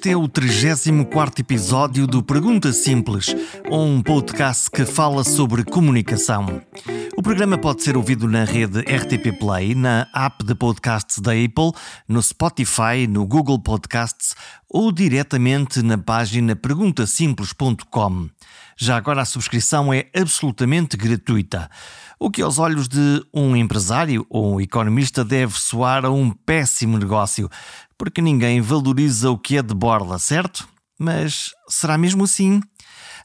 Este é o 34 episódio do Pergunta Simples, um podcast que fala sobre comunicação. O programa pode ser ouvido na rede RTP Play, na app de podcasts da Apple, no Spotify, no Google Podcasts ou diretamente na página perguntasimples.com. Já agora a subscrição é absolutamente gratuita. O que aos olhos de um empresário ou um economista deve soar a um péssimo negócio, porque ninguém valoriza o que é de borla, certo? Mas será mesmo assim?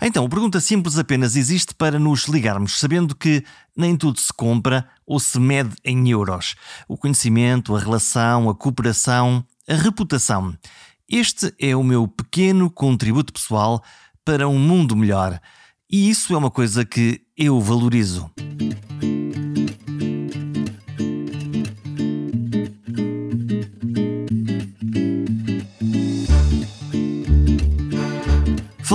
Então, a pergunta simples apenas existe para nos ligarmos, sabendo que nem tudo se compra ou se mede em euros. O conhecimento, a relação, a cooperação, a reputação. Este é o meu pequeno contributo pessoal para um mundo melhor. E isso é uma coisa que eu valorizo.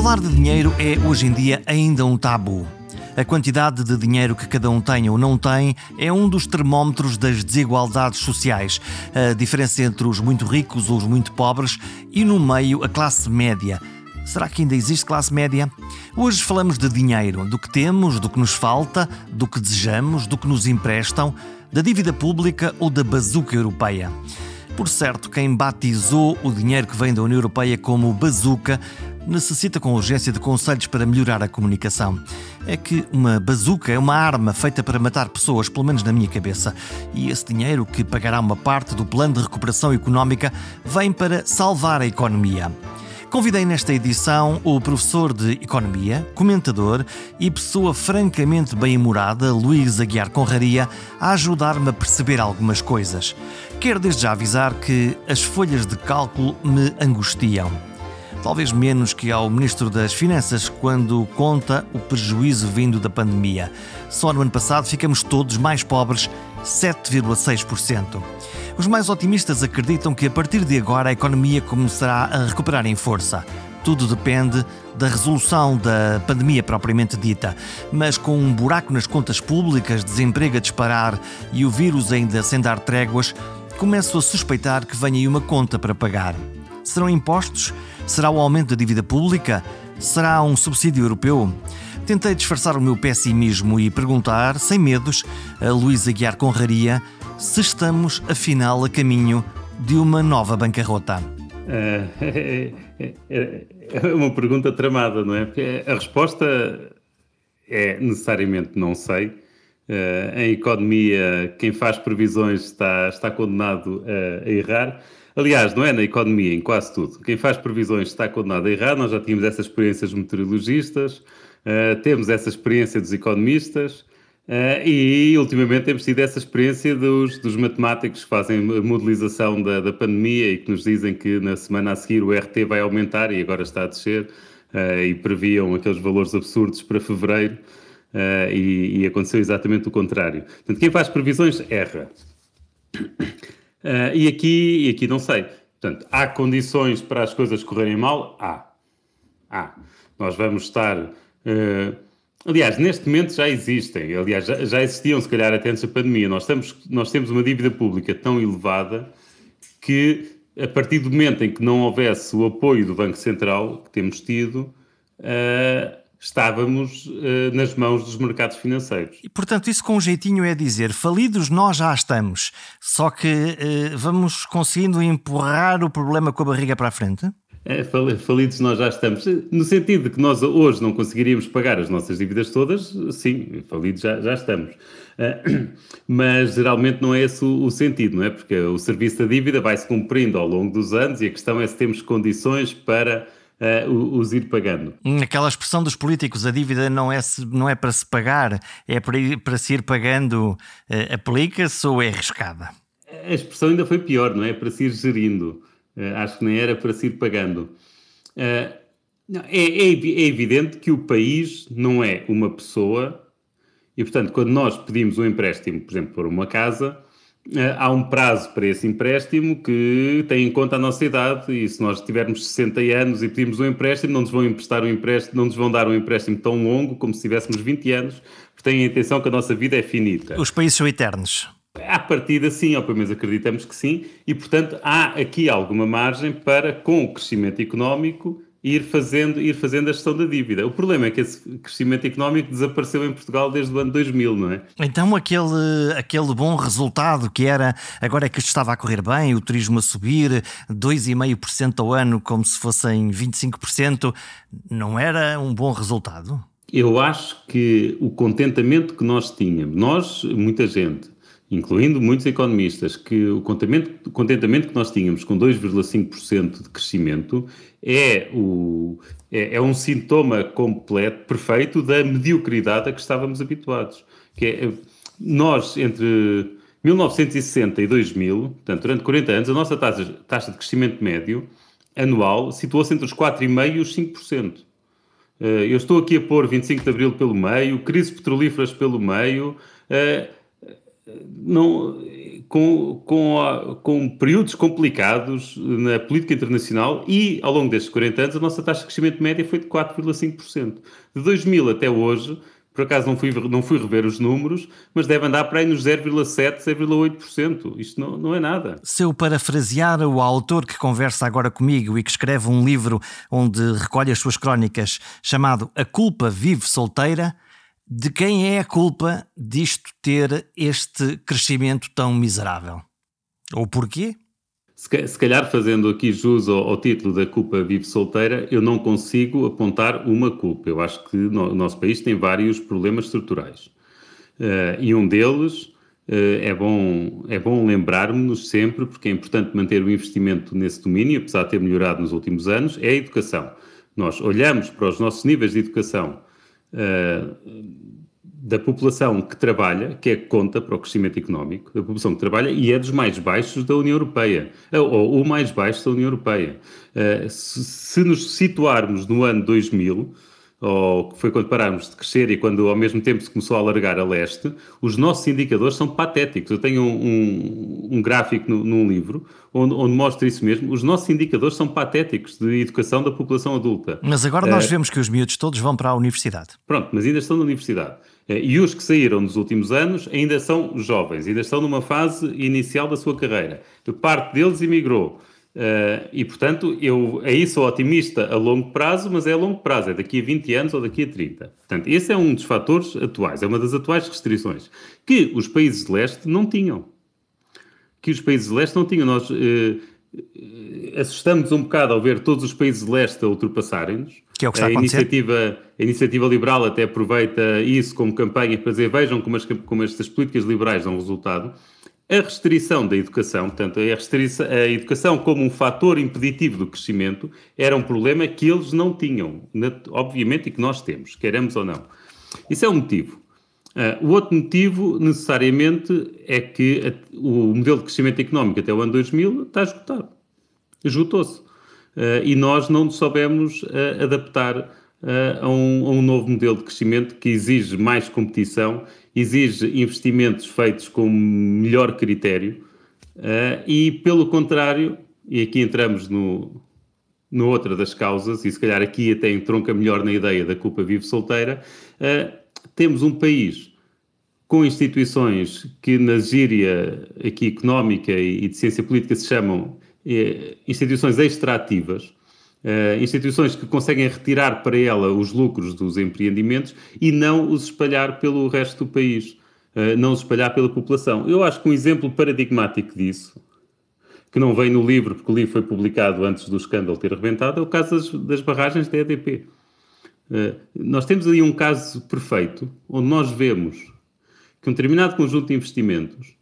Falar de dinheiro é hoje em dia ainda um tabu. A quantidade de dinheiro que cada um tem ou não tem é um dos termómetros das desigualdades sociais. A diferença entre os muito ricos ou os muito pobres e, no meio, a classe média. Será que ainda existe classe média? Hoje falamos de dinheiro, do que temos, do que nos falta, do que desejamos, do que nos emprestam, da dívida pública ou da bazuca europeia. Por certo, quem batizou o dinheiro que vem da União Europeia como bazuca necessita com urgência de conselhos para melhorar a comunicação. É que uma bazuca é uma arma feita para matar pessoas, pelo menos na minha cabeça. E esse dinheiro, que pagará uma parte do plano de recuperação económica, vem para salvar a economia. Convidei nesta edição o professor de Economia, comentador e pessoa francamente bem-humorada, Luís Aguiar Conraria, a ajudar-me a perceber algumas coisas. Quero desde já avisar que as folhas de cálculo me angustiam. Talvez menos que ao Ministro das Finanças quando conta o prejuízo vindo da pandemia. Só no ano passado ficamos todos mais pobres, 7,6%. Os mais otimistas acreditam que a partir de agora a economia começará a recuperar em força. Tudo depende da resolução da pandemia propriamente dita, mas com um buraco nas contas públicas, desemprego a disparar e o vírus ainda sem dar tréguas, começo a suspeitar que venha aí uma conta para pagar. Serão impostos? Será o aumento da dívida pública? Será um subsídio europeu? Tentei disfarçar o meu pessimismo e perguntar, sem medos, a Luísa Guiar Conraria se estamos, afinal, a caminho de uma nova bancarrota? É, é uma pergunta tramada, não é? Porque a resposta é necessariamente não sei. Em economia, quem faz previsões está, está condenado a errar. Aliás, não é na economia, em quase tudo. Quem faz previsões está condenado a errar. Nós já tínhamos essa experiência dos meteorologistas, uh, temos essa experiência dos economistas. Uh, e ultimamente temos tido essa experiência dos, dos matemáticos que fazem a modelização da, da, pandemia e que nos dizem que na semana a seguir o RT vai aumentar e agora está a descer uh, e previam aqueles valores absurdos para fevereiro e, e, aconteceu exatamente o contrário. Portanto, quem faz previsões erra. E, aqui, e aqui não sei. Portanto, há condições para as coisas correrem mal? Há. Há. Nós vamos estar Aliás, neste momento já existem, aliás, já, já, existiam se calhar até antes da pandemia. Nós, estamos, nós temos uma dívida pública tão elevada que, a partir do momento em que não houvesse o apoio do Banco Central, que temos tido, uh, estávamos uh, nas mãos dos mercados financeiros. E, portanto, isso com um jeitinho é dizer, falidos nós já estamos, só que uh, vamos conseguindo empurrar o problema com a barriga para a frente? É, falidos nós já estamos. No sentido de que nós hoje não conseguiríamos pagar as nossas dívidas todas, sim, falidos já, já estamos. Uh, mas geralmente não é esse o, o, sentido, não é? Porque o serviço da dívida vai-se cumprindo ao longo dos anos e a questão é se temos condições para uh, os ir pagando. Aquela expressão dos políticos, a dívida não é, não é para se pagar, é para, ir, para se ir pagando, uh, aplica-se ou é arriscada? A expressão ainda foi pior, não é? Para se ir gerindo. Uh, acho que nem era para se ir pagando. Não, é, é, é, evidente que o país não é uma pessoa e, portanto, quando nós pedimos um empréstimo, por exemplo, por uma casa, há um prazo para esse empréstimo que tem em conta a nossa idade e se nós tivermos 60 anos e pedimos um empréstimo, não nos vão emprestar um empréstimo, não nos vão dar um empréstimo tão longo como se tivéssemos 20 anos, porque têm a intenção que a nossa vida é finita. Os países são eternos. À partida, sim, ou pelo menos acreditamos que sim, e portanto há aqui alguma margem para, com o crescimento económico, ir fazendo, ir fazendo a gestão da dívida. O problema é que esse crescimento económico desapareceu em Portugal desde o ano 2000, não é? Então aquele, aquele bom resultado que era, agora é que isto estava a correr bem, o turismo a subir 2,5% ao ano como se fossem 25%, não era um bom resultado? Eu acho que o contentamento que nós tínhamos, nós, muita gente, incluindo muitos economistas, que o contentamento, que nós tínhamos com 2,5% de crescimento é, o, é, é, um sintoma completo, perfeito, da mediocridade a que estávamos habituados. Que é, nós, entre 1960 e 2000, portanto, durante 40 anos, a nossa taxa, taxa de crescimento médio anual situou-se entre os 4,5% e os 5%. Eh, eu estou aqui a pôr 25 de Abril pelo meio, crises petrolíferas pelo meio, eh, não, com, com, com períodos complicados na política internacional e, ao longo destes 40 anos, a nossa taxa de crescimento média foi de 4,5%. De 2000 até hoje, por acaso não fui, não fui rever os números, mas deve andar para aí nos 0,7%, 0,8%. Isto não, não é nada. Se eu parafrasear o autor que conversa agora comigo e que escreve um livro onde recolhe as suas crónicas, chamado A Culpa Vive Solteira, de quem é a culpa disto ter este crescimento tão miserável? Ou porquê? Se calhar, fazendo aqui jus ao, ao, título da culpa vive solteira, eu não consigo apontar uma culpa. Eu acho que no, o nosso país tem vários problemas estruturais. Uh, e um deles uh, é bom, é bom lembrarmos sempre, porque é importante manter o investimento nesse domínio, apesar de ter melhorado nos últimos anos, é a educação. Nós olhamos para os nossos níveis de educação uh, da população que trabalha, que é conta para o crescimento económico, da população que trabalha e é dos mais baixos da União Europeia, ou o mais baixo da União Europeia. Uh, se, se, nos situarmos no ano 2000, ou que foi quando parámos de crescer e quando ao mesmo tempo se começou a alargar a leste, os nossos indicadores são patéticos. Eu tenho um, um, um gráfico no, num livro onde, onde mostra isso mesmo. Os nossos indicadores são patéticos de educação da população adulta. Mas agora nós uh, vemos que os miúdos todos vão para a universidade. Pronto, mas ainda estão na universidade. Uh, e os que saíram nos últimos anos ainda são jovens, ainda estão numa fase inicial da sua carreira. Parte deles emigrou. Uh, e, portanto, eu aí sou otimista a longo prazo, mas é a longo prazo, é daqui a 20 anos ou daqui a 30. Portanto, esse é um dos fatores atuais, é uma das atuais restrições que os países de leste não tinham. Que os países de leste não tinham. Nós uh, assustamos um bocado ao ver todos os países de leste a ultrapassarem-nos. Que é o que está a, a iniciativa, a iniciativa liberal até aproveita isso como campanha para dizer vejam como, as, como estas políticas liberais dão resultado. A restrição da educação, portanto, a, a educação como um fator impeditivo do crescimento, era um problema que eles não tinham, obviamente, e que nós temos, queremos ou não. Isso é um motivo. Uh, o outro motivo, necessariamente, é que a, o modelo de crescimento económico até o ano 2000 está esgotado. Esgotou-se. Uh, e nós não nos soubemos uh, adaptar a um, a um novo modelo de crescimento que exige mais competição exige investimentos feitos com melhor critério uh, e, pelo contrário, e aqui entramos no, no outra das causas, e se calhar aqui até entronca melhor na ideia da culpa vive solteira, uh, temos um país com instituições que na gíria aqui económica e de ciência política se chamam eh, instituições extrativas, Uh, instituições que conseguem retirar para ela os lucros dos empreendimentos e não os espalhar pelo resto do país, uh, não os espalhar pela população. Eu acho que um exemplo paradigmático disso, que não vem no livro, porque o livro foi publicado antes do escândalo ter rebentado, é o caso das, das barragens da EDP. Uh, eh, nós temos aí um caso perfeito, onde nós vemos que um determinado conjunto de investimentos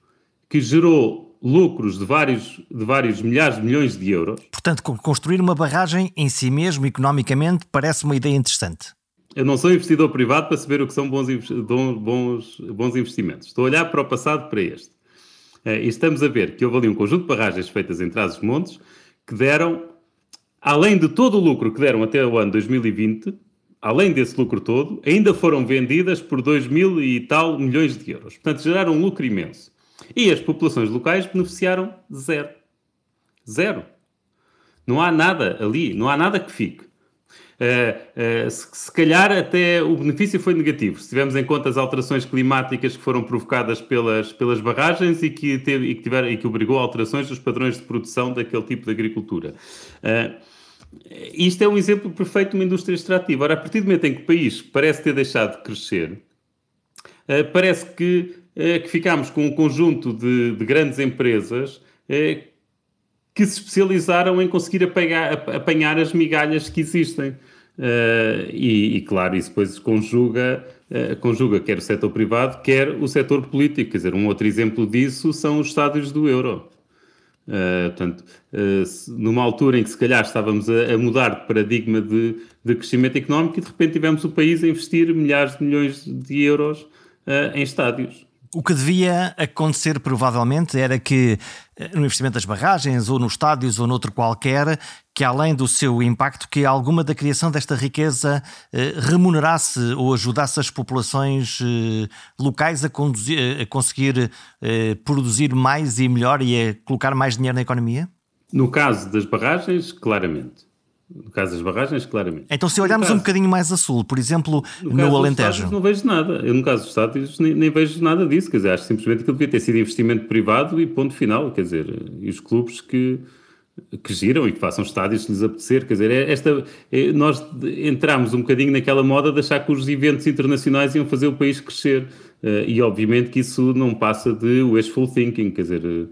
que gerou lucros de vários, de vários milhares de milhões de euros. Portanto, construir uma barragem em si mesmo, economicamente, parece uma ideia interessante. Eu não sou investidor privado para saber o que são bons, bons, bons investimentos. Estou a olhar para o passado, para este. Eh, e estamos a ver que houve ali um conjunto de barragens feitas em Trás-os-Montes que deram, além de todo o lucro que deram até o ano 2020, além desse lucro todo, ainda foram vendidas por 2 mil e tal milhões de euros. Portanto, geraram um lucro imenso. E as populações locais beneficiaram zero. Zero. Não há nada ali, não há nada que fique. Uh, uh, se, se, calhar até o benefício foi negativo, se tivermos em conta as alterações climáticas que foram provocadas pelas, pelas barragens e que, teve, e, que tiver, e que obrigou a alterações dos padrões de produção daquele tipo de agricultura. Uh, isto é um exemplo perfeito de uma indústria extrativa. Ora, a partir do momento em que o país parece ter deixado de crescer, parece que, que ficámos com um conjunto de, de grandes empresas que se especializaram em conseguir apanhar, as migalhas que existem. Uh, e, e, claro, isso depois conjuga, conjuga quer o setor privado, quer o setor político. Quer dizer, um outro exemplo disso são os estádios do euro. Uh, portanto, numa altura em que se calhar estávamos a, a mudar de paradigma de, de, crescimento económico e de repente tivemos o país a investir milhares de milhões de euros em estádios. O que devia acontecer provavelmente era que eh, no investimento das barragens ou nos estádios ou noutro qualquer, que além do seu impacto, que alguma da criação desta riqueza eh, remunerasse ou ajudasse as populações eh, locais a, conduzir, a conseguir produzir mais e melhor e a colocar mais dinheiro na economia? No caso das barragens, claramente. No caso das barragens, claramente. Então, se olharmos caso, um bocadinho mais a sul, por exemplo, no, no Alentejo. não vejo nada. Eu, no caso dos estádios, nem, nem, vejo nada disso. Quer dizer, acho simplesmente que devia ter sido investimento privado e ponto final. Quer dizer, e os clubes que, que giram e que façam estádios se lhes apetecer. Quer dizer, é esta, é, nós entramos um bocadinho naquela moda de achar que os eventos internacionais iam fazer o país crescer. Uh, e, obviamente, que isso não passa de wishful thinking. Quer dizer.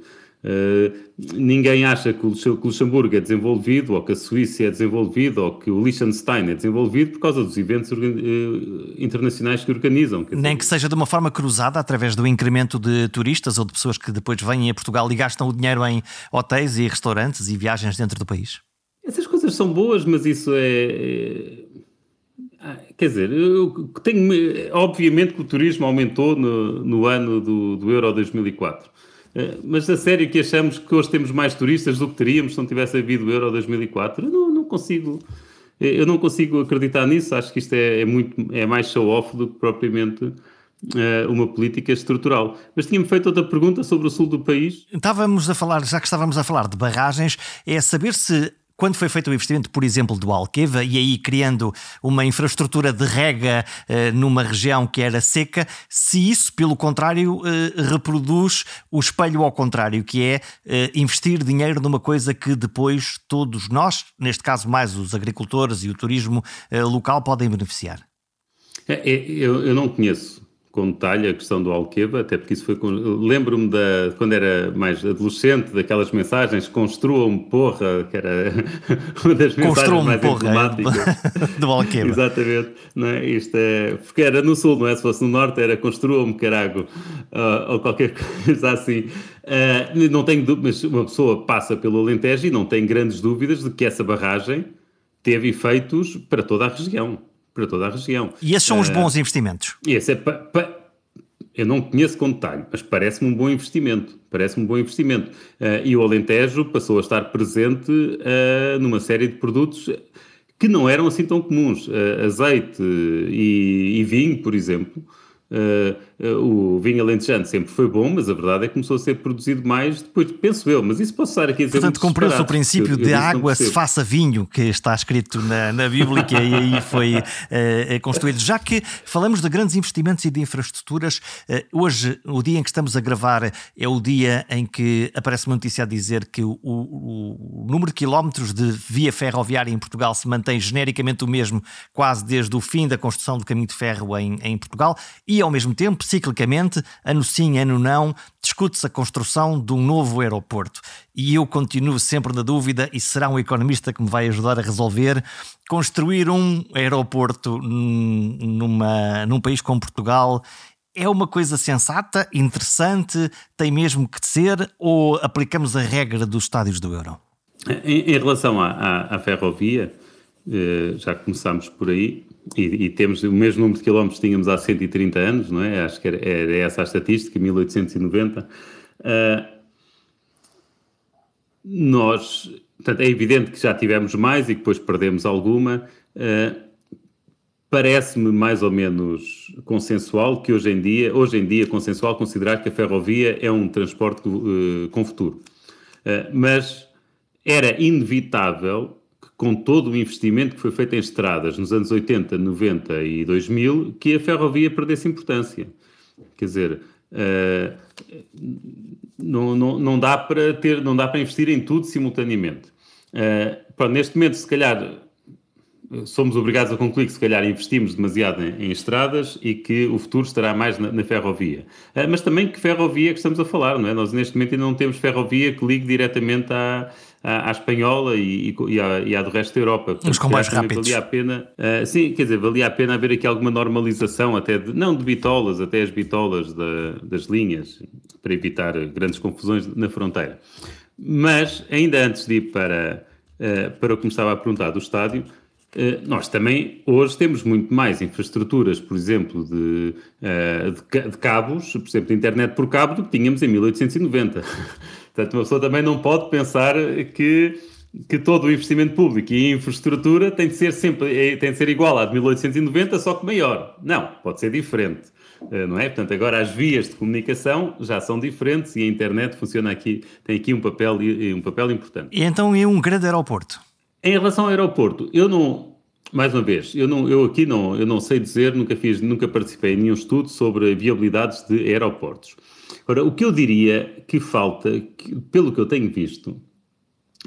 Uh, ninguém acha que o Luxemburgo é desenvolvido, ou que a Suíça é desenvolvida, ou que o Liechtenstein é desenvolvido por causa dos eventos uh, internacionais que organizam. Nem dizer... que seja de uma forma cruzada, através do incremento de turistas ou de pessoas que depois vêm a Portugal e gastam o dinheiro em hotéis e restaurantes e viagens dentro do país. Essas coisas são boas, mas isso é... é... Ah, quer dizer, tenho, obviamente que o turismo aumentou no, no ano do, do Euro 2004. Eh, mas a sério que achamos que hoje temos mais turistas do que teríamos se não tivesse havido o Euro 2004? Eu não, não consigo, eh, eu não consigo acreditar nisso. Acho que isto é, é muito, é mais show-off do que propriamente uh, uma política estrutural. Mas tinha-me feito outra pergunta sobre o sul do país. Estávamos a falar, já que estávamos a falar de barragens, é saber se quando foi feito o investimento, por exemplo, do Alqueva, e aí criando uma infraestrutura de rega eh, numa região que era seca, se isso, pelo contrário, eh, reproduz o espelho ao contrário, que é eh, investir dinheiro numa coisa que depois todos nós, neste caso mais os agricultores e o turismo local, podem beneficiar. É, é, eu, eu não conheço com detalhe a questão do Alqueva, até porque isso foi. Lembro-me da quando era mais adolescente, daquelas mensagens construam porra, que era uma das mensagens mais porra, emblemáticas do Alqueva. Exatamente. Não é? Isto é, porque era no sul, não é? Se fosse no norte, era construam-me carago, uh, ou qualquer coisa assim. Uh, não tenho dúvidas, uma pessoa passa pelo Alentejo e não tem grandes dúvidas de que essa barragem teve efeitos para toda a região para toda a região. E esses são uh, os bons investimentos? Esse é pa, pa, eu não conheço com detalhe, mas parece-me um bom investimento. Parece-me um bom investimento. Uh, e o Alentejo passou a estar presente uh, numa série de produtos que não eram assim tão comuns. azeite e, e vinho, por exemplo, Uh, uh, o vinho alentejano sempre foi bom, mas a verdade é que começou a ser produzido mais depois, penso eu, mas isso posso estar aqui a dizer Portanto, cumpriu-se o princípio eu, eu de água se faça vinho, que está escrito na, na Bíblia, e aí foi uh, construído. Já que falamos de grandes investimentos e de infraestruturas, hoje, o dia em que estamos a gravar, é o dia em que aparece uma notícia a dizer que o, o, número de quilómetros de via ferroviária em Portugal se mantém genericamente o mesmo, quase desde o fim da construção do caminho de ferro em, em Portugal. E, ao mesmo tempo, ciclicamente, ano sim, ano não, discute-se a construção de um novo aeroporto. E eu continuo sempre na dúvida, e será um economista que me vai ajudar a resolver, construir um aeroporto numa, num país como Portugal é uma coisa sensata, interessante, tem mesmo que ser, ou aplicamos a regra dos estádios do euro? Em, em relação à, à, à ferrovia, eh, já começámos por aí, e, e, temos o mesmo número de quilómetros que tínhamos há 130 anos, não é? Acho que era, era essa a estatística, 1890. Uh, ah, nós, portanto, é evidente que já tivemos mais e que depois perdemos alguma. Uh, Parece-me mais ou menos consensual que hoje em dia, hoje em dia consensual considerar que a ferrovia é um transporte uh, com futuro. mas era inevitável com todo o investimento que foi feito em estradas nos anos 80, 90 e 2000, que a ferrovia perdesse importância. Quer dizer, uh, não, não, não, dá para ter, não dá para investir em tudo simultaneamente. Uh, pronto, neste momento, se calhar, somos obrigados a concluir que se calhar investimos demasiado em, em estradas e que o futuro estará mais na, na ferrovia. Uh, mas também que ferrovia que estamos a falar, não é? Nós neste momento ainda não temos ferrovia que ligue diretamente à, à, à espanhola e, e, à, e, à, do resto da Europa. Portanto, Os comboios rápidos. Valia a pena, uh, sim, quer dizer, valia a pena haver aqui alguma normalização, até de, não de bitolas, até as bitolas da, das linhas, para evitar grandes confusões na fronteira. Mas, ainda antes de ir para, uh, para o que me estava a perguntar do estádio, uh, nós também hoje temos muito mais infraestruturas, por exemplo, de, de, cabos, por exemplo, de internet por cabo, do que tínhamos em 1890. Portanto, uma pessoa também não pode pensar que, que todo o investimento público e infraestrutura tem de ser sempre tem de ser igual à de 1890, só que maior. Não, pode ser diferente. Eh, não é? Portanto, agora as vias de comunicação já são diferentes e a internet funciona aqui, tem aqui um papel, um papel importante. E então é um grande aeroporto? Em relação ao aeroporto, eu não, mais uma vez, eu, não, eu aqui não, eu não sei dizer, nunca fiz, nunca participei em nenhum estudo sobre viabilidades de aeroportos. Ora, o que eu diria que falta, que, pelo que eu tenho visto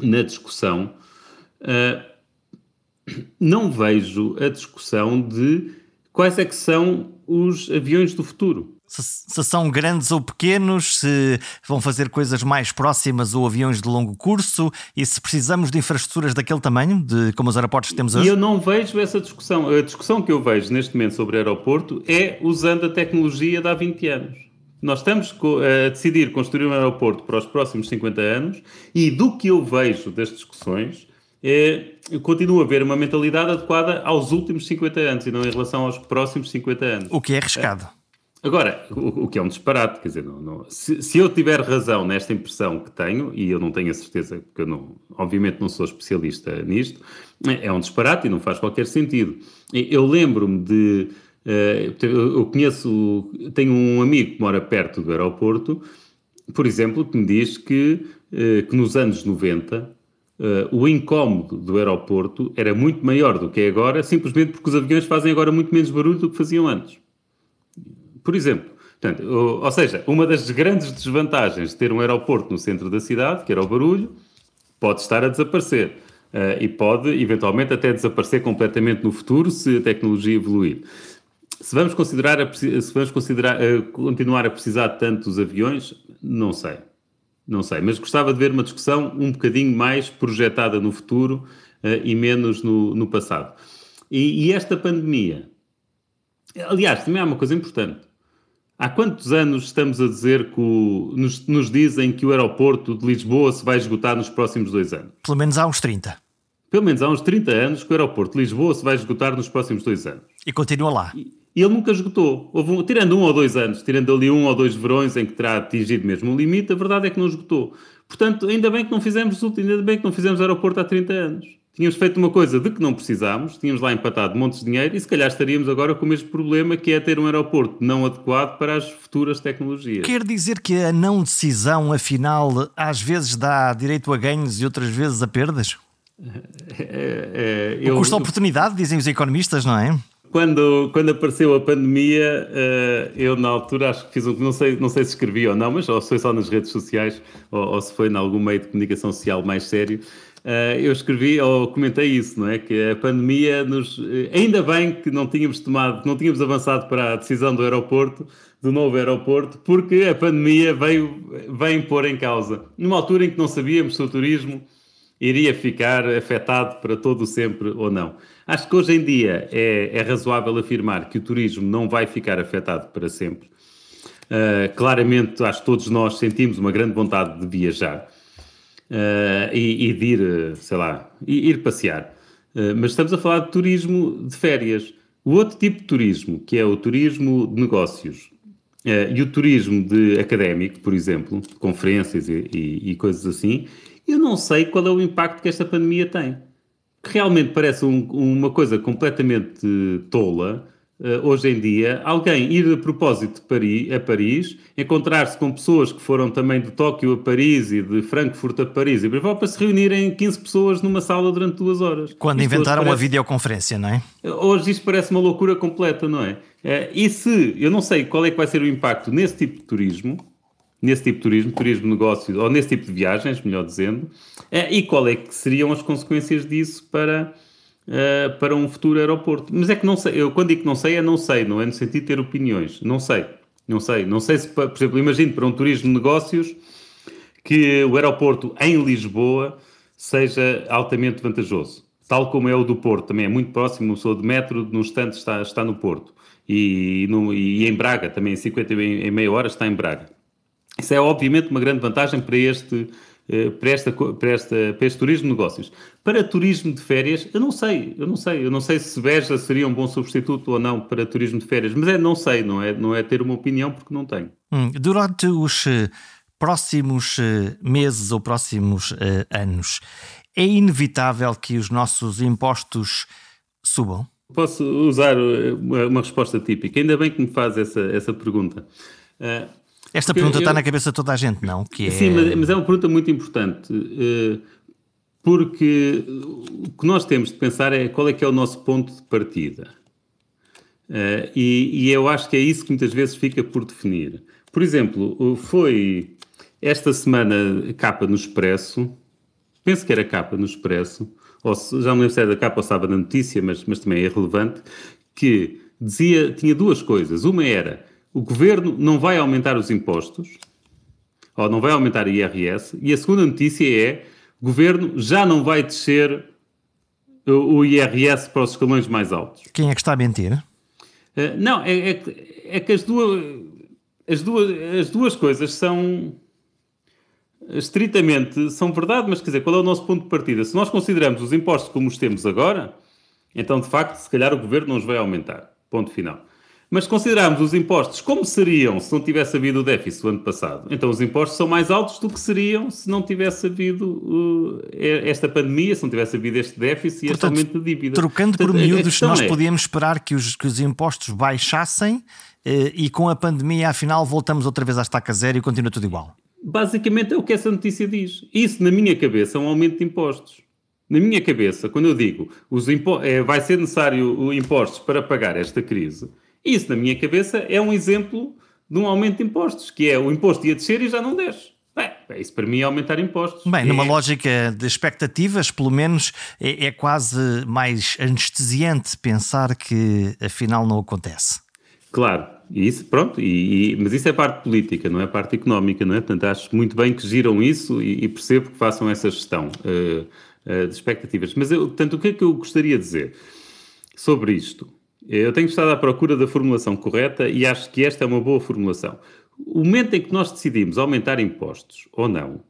na discussão, uh, não vejo a discussão de quais é que são os aviões do futuro. Se, se, são grandes ou pequenos, se vão fazer coisas mais próximas ou aviões de longo curso, e se precisamos de infraestruturas daquele tamanho, de como os aeroportos que temos hoje? E eu não vejo essa discussão. A discussão que eu vejo neste momento sobre aeroporto é usando a tecnologia de há 20 anos. Nós estamos a decidir construir um aeroporto para os próximos 50 anos e do que eu vejo das discussões, é, continua a haver uma mentalidade adequada aos últimos 50 anos e não em relação aos próximos 50 anos. O que é arriscado. Agora, o, o que é um disparate, quer dizer, não, não, se, se, eu tiver razão nesta impressão que tenho, e eu não tenho a certeza, porque eu não, obviamente não sou especialista nisto, é, é um disparate e não faz qualquer sentido. Eu lembro-me de. Uh, eu conheço, tenho um amigo que mora perto do aeroporto, por exemplo, que me diz que, uh, que nos anos 90 Uh, o incómodo do aeroporto era muito maior do que é agora, simplesmente porque os aviões fazem agora muito menos barulho do que faziam antes. Por exemplo. Portanto, ou, seja, uma das grandes desvantagens de ter um aeroporto no centro da cidade, que era o barulho, pode estar a desaparecer. Uh, e pode, eventualmente, até desaparecer completamente no futuro se a tecnologia evoluir. Se vamos, considerar a, se vamos considerar, uh, continuar a precisar de tantos aviões, não sei. Não sei, mas gostava de ver uma discussão um bocadinho mais projetada no futuro uh, e menos no, no passado. E, e, esta pandemia, aliás, também há uma coisa importante. Há quantos anos estamos a dizer que o, nos, nos dizem que o aeroporto de Lisboa se vai esgotar nos próximos dois anos? Pelo menos há uns 30. Pelo menos há uns 30 anos que o aeroporto de Lisboa se vai esgotar nos próximos dois anos. E continua lá. E, e ele nunca esgotou. Houve um, tirando um ou dois anos, tirando ali um ou dois verões em que terá atingido mesmo o limite, a verdade é que não esgotou. Portanto, ainda bem que não fizemos, ainda bem que não fizemos aeroporto há 30 anos. Tínhamos feito uma coisa de que não precisámos, tínhamos lá empatado montes de dinheiro e se calhar estaríamos agora com o mesmo problema que é ter um aeroporto não adequado para as futuras tecnologias. Quer dizer que a não decisão, afinal, às vezes dá direito a ganhos e outras vezes a perdas? É, é, eu, o custo-oportunidade, dizem os economistas, não é? Quando, quando apareceu a pandemia, uh, eu na altura acho que fiz um. Não sei, não sei se escrevi ou não, mas ou se foi só nas redes sociais ou, ou se foi em algum meio de comunicação social mais sério. Uh, eu escrevi ou comentei isso, não é? Que a pandemia nos. Ainda bem que não tínhamos tomado, não tínhamos avançado para a decisão do aeroporto, do novo aeroporto, porque a pandemia veio, veio pôr em causa. Numa altura em que não sabíamos se o turismo iria ficar afetado para todo sempre ou não. Acho que hoje em dia é, é razoável afirmar que o turismo não vai ficar afetado para sempre. Uh, claramente, acho que todos nós sentimos uma grande vontade de viajar uh, e, e, de ir, sei lá, ir passear. Uh, mas estamos a falar de turismo de férias. O outro tipo de turismo, que é o turismo de negócios, e o turismo de académico, por exemplo, conferências e, e, e coisas assim, eu não sei qual é o impacto que esta pandemia tem realmente parece um, uma coisa completamente tola uh, hoje em dia, alguém ir a propósito Paris, a Paris, encontrar-se com pessoas que foram também de Tóquio a Paris e de Frankfurt a Paris e para se reunirem 15 pessoas numa sala durante duas horas. Quando isto inventaram parece... a videoconferência, não é? Hoje isto parece uma loucura completa, não é? Uh, e se, eu não sei qual é que vai ser o impacto nesse tipo de turismo, nesse tipo de turismo, turismo de negócios, ou nesse tipo de viagens, melhor dizendo, uh, e qual é que seriam as consequências disso para uh, para um futuro aeroporto. Mas é que não sei, eu quando digo que não sei, é não sei, não é no sentido de ter opiniões. Não sei, não sei. Não sei se, por exemplo, imagino para um turismo de negócios que o aeroporto em Lisboa seja altamente vantajoso. Tal como é o do Porto, também é muito próximo, sou de metro, num instante está, está no Porto. E, no, e em Braga, também em 50 em, em meia hora está em Braga. Isso é obviamente uma grande vantagem para este, eh, para, esta, para, esta, para este turismo de negócios. Para turismo de férias, eu não sei, eu não sei, eu não sei se Beja seria um bom substituto ou não para turismo de férias, mas é não sei, não é, não é ter uma opinião porque não tenho. Hum, durante os eh, próximos eh, meses ou próximos anos, é inevitável que os nossos impostos subam? Posso usar uma resposta típica, ainda bem que me faz essa, essa pergunta. Esta pergunta eu, está na cabeça de toda a gente, não? Que é... Sim, mas, mas, é uma pergunta muito importante, eh, porque o que nós temos de pensar é qual é que é o nosso ponto de partida. Eh, e, e eu acho que é isso que muitas vezes fica por definir. Por exemplo, foi esta semana capa no Expresso, penso que era capa no Expresso, ou já me lembro se era da capa ou estava na notícia, mas, mas também é relevante, que dizia, tinha duas coisas. Uma era o governo não vai aumentar os impostos, ou não vai aumentar o IRS, e a segunda notícia é o governo já não vai descer o IRS para os escalões mais altos. Quem é que está a mentir? Uh, não, é, é, é, que as duas, as, duas, as duas coisas são estritamente são verdade, mas quer dizer, qual é o nosso ponto de partida? Se nós consideramos os impostos como os temos agora, então de facto, se calhar o governo não os vai aumentar. Ponto final. Mas se considerarmos os impostos como seriam se não tivesse havido o déficit do ano passado, então os impostos são mais altos do que seriam se não tivesse havido uh, esta pandemia, se não tivesse havido este déficit e este aumento de dívida. Trocando por miúdos, nós é... podíamos esperar que os, que os impostos baixassem eh, e com a pandemia, afinal, voltamos outra vez à estaca zero e continua tudo igual. Basicamente é o que essa notícia diz. Isso, na minha cabeça, é um aumento de impostos. Na minha cabeça, quando eu digo os impo é, vai ser necessário impostos para pagar esta crise, isso, na minha cabeça, é um exemplo de um aumento de impostos, que é o imposto ia descer e já não desce. Bem, isso para mim é aumentar impostos. Bem, numa é... lógica de expectativas, pelo menos é, é, quase mais anestesiante pensar que afinal não acontece. Claro, isso, pronto, e, e, mas isso é parte política, não é parte económica, não é? Portanto, acho muito bem que giram isso e, e percebo que façam essa gestão uh, uh, de expectativas. Mas, eu, portanto, o que é que eu gostaria de dizer sobre isto? Eu tenho estado à procura da formulação correta e acho que esta é uma boa formulação. O momento em que nós decidimos aumentar impostos ou não,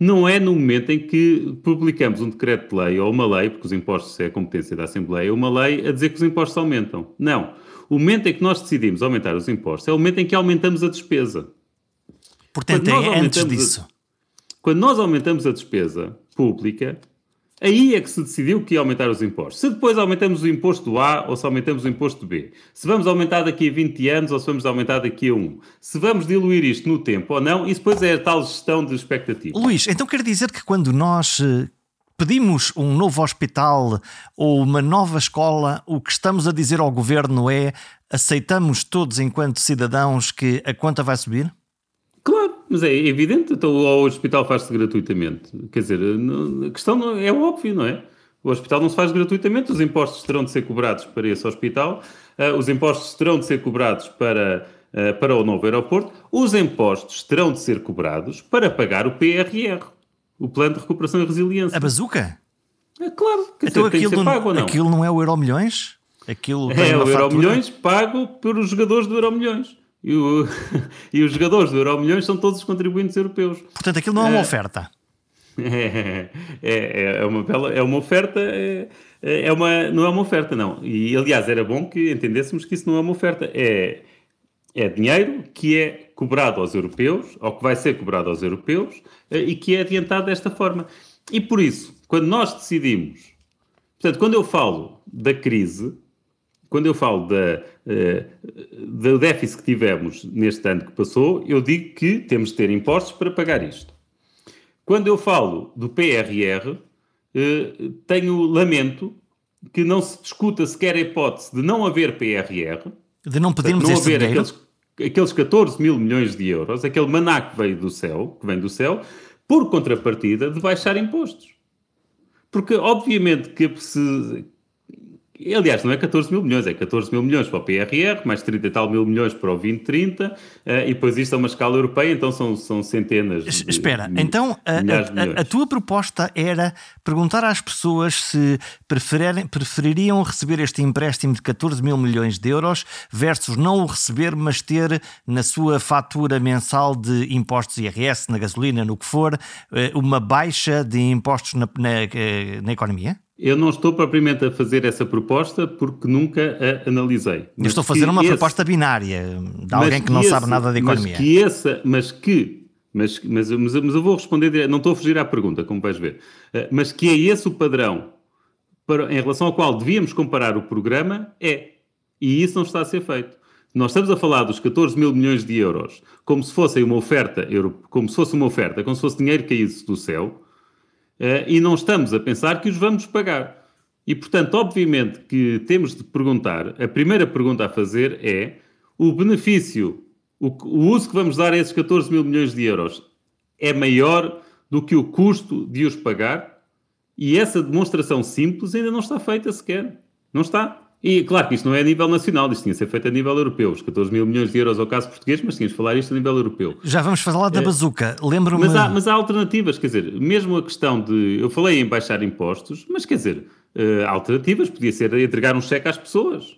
não é no momento em que publicamos um decreto de lei ou uma lei, porque os impostos é a competência da Assembleia, uma lei a dizer que os impostos aumentam. Não. O momento em que nós decidimos aumentar os impostos é o momento em que aumentamos a despesa. Portanto, é antes disso. A, quando nós aumentamos a despesa pública, Aí é que se decidiu que ia aumentar os impostos. Se depois aumentamos o imposto A ou se aumentamos o imposto B. Se vamos aumentar daqui a 20 anos ou se vamos aumentar daqui a 1. Se vamos diluir isto no tempo ou não, isso depois é a tal gestão de expectativa. Luís, então quer dizer que quando nós eh, pedimos um novo hospital ou uma nova escola, o que estamos a dizer ao governo é aceitamos todos enquanto cidadãos que a conta vai subir? Claro, mas é evidente, então o hospital faz-se gratuitamente. Quer dizer, a questão é óbvio, não é? O hospital não se faz gratuitamente, os impostos terão de ser cobrados para esse hospital, uh, os impostos terão de ser cobrados para, uh, para o novo aeroporto, os impostos terão de ser cobrados para pagar o PRR, o Plano de Recuperação e Resiliência. A bazuca? É claro, quer então dizer, aquilo, não, não, aquilo não é o Euro Milhões? Aquilo é o Euro Milhões pago pelos jogadores do Euro Milhões. E, o, e os jogadores do Euro Milhões são todos os contribuintes europeus. Portanto, aquilo não é uma é, oferta. É, é, é, uma bela, é uma oferta, é, é uma, não é uma oferta, não. E aliás, era bom que entendêssemos que isso não é uma oferta. É, é dinheiro que é cobrado aos europeus, ou que vai ser cobrado aos europeus, eh, e que é adiantado desta forma. E por isso, quando nós decidimos, portanto, quando eu falo da crise, quando eu falo da, do déficit que tivemos neste ano que passou, eu digo que temos de ter impostos para pagar isto. Quando eu falo do PRR, tenho lamento que não se discuta sequer a hipótese de não haver PRR. De não pedirmos não haver dinheiro. aqueles, aqueles 14 mil milhões de euros, aquele maná que veio do céu, que vem do céu, por contrapartida de baixar impostos. Porque, obviamente, que se, Aliás, não é 14 mil milhões, é 14 mil milhões para o PRR, mais 30 e tal mil milhões para o 2030, uh, eh, e depois isto é uma escala europeia, então são, são centenas. De, Espera, então a, a, a, tua proposta era perguntar às pessoas se prefeririam receber este empréstimo de 14 mil milhões de euros versus não o receber, mas ter na sua fatura mensal de impostos IRS, na gasolina, no que for, eh, uma baixa de impostos na, na, eh, na economia? Eu não estou propriamente a fazer essa proposta porque nunca a analisei. Eu estou a fazer uma esse, proposta binária de alguém que não esse, sabe nada de economia. Mas que essa, mas que, mas, mas, mas, mas eu vou responder, não estou a fugir à pergunta, como vais ver, eh, mas que é esse o padrão para, em relação ao qual devíamos comparar o programa, é. E isso não está a ser feito. Nós estamos a falar dos 14 mil milhões de euros como se fosse uma oferta, como se fosse uma oferta, como se fosse dinheiro caísse do céu, e não estamos a pensar que os vamos pagar. E, portanto, obviamente que temos de perguntar, a primeira pergunta a fazer é o benefício, o, o uso que vamos dar a esses 14 mil milhões de euros é maior do que o custo de os pagar? E essa demonstração simples ainda não está feita sequer. Não está. E claro que isto não é a nível nacional, isto tinha de ser feito a nível europeu. Os 14 mil milhões de euros ao caso português, mas tínhamos de falar isto a nível europeu. Já vamos falar da é, bazuca. Lembro-me. Mas há, mas há alternativas, quer dizer, mesmo a questão de. Eu falei em baixar impostos, mas quer dizer, uh, alternativas podia ser entregar um cheque às pessoas.